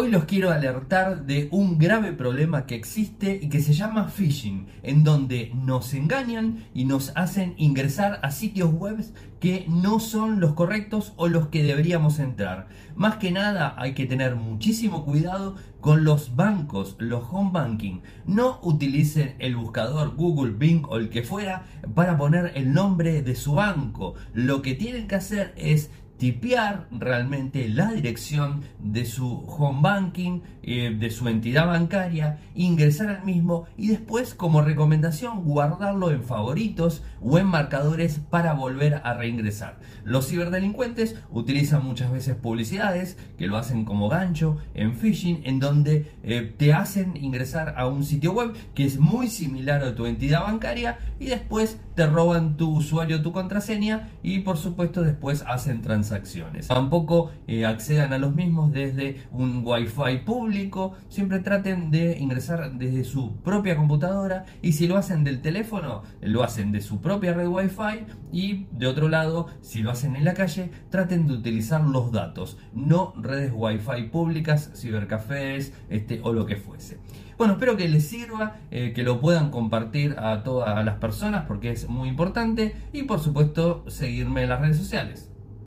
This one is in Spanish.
Hoy los quiero alertar de un grave problema que existe y que se llama phishing, en donde nos engañan y nos hacen ingresar a sitios web que no son los correctos o los que deberíamos entrar. Más que nada hay que tener muchísimo cuidado con los bancos, los home banking. No utilicen el buscador Google, Bing o el que fuera para poner el nombre de su banco. Lo que tienen que hacer es tipear realmente la dirección de su home banking, eh, de su entidad bancaria, ingresar al mismo y después como recomendación guardarlo en favoritos o en marcadores para volver a reingresar. Los ciberdelincuentes utilizan muchas veces publicidades que lo hacen como gancho en phishing en donde eh, te hacen ingresar a un sitio web que es muy similar a tu entidad bancaria y después te roban tu usuario, tu contraseña y por supuesto después hacen transacciones acciones. Tampoco eh, accedan a los mismos desde un wifi público, siempre traten de ingresar desde su propia computadora y si lo hacen del teléfono, lo hacen de su propia red wifi y de otro lado, si lo hacen en la calle, traten de utilizar los datos, no redes wifi públicas, cibercafés este, o lo que fuese. Bueno, espero que les sirva, eh, que lo puedan compartir a todas las personas porque es muy importante y por supuesto seguirme en las redes sociales.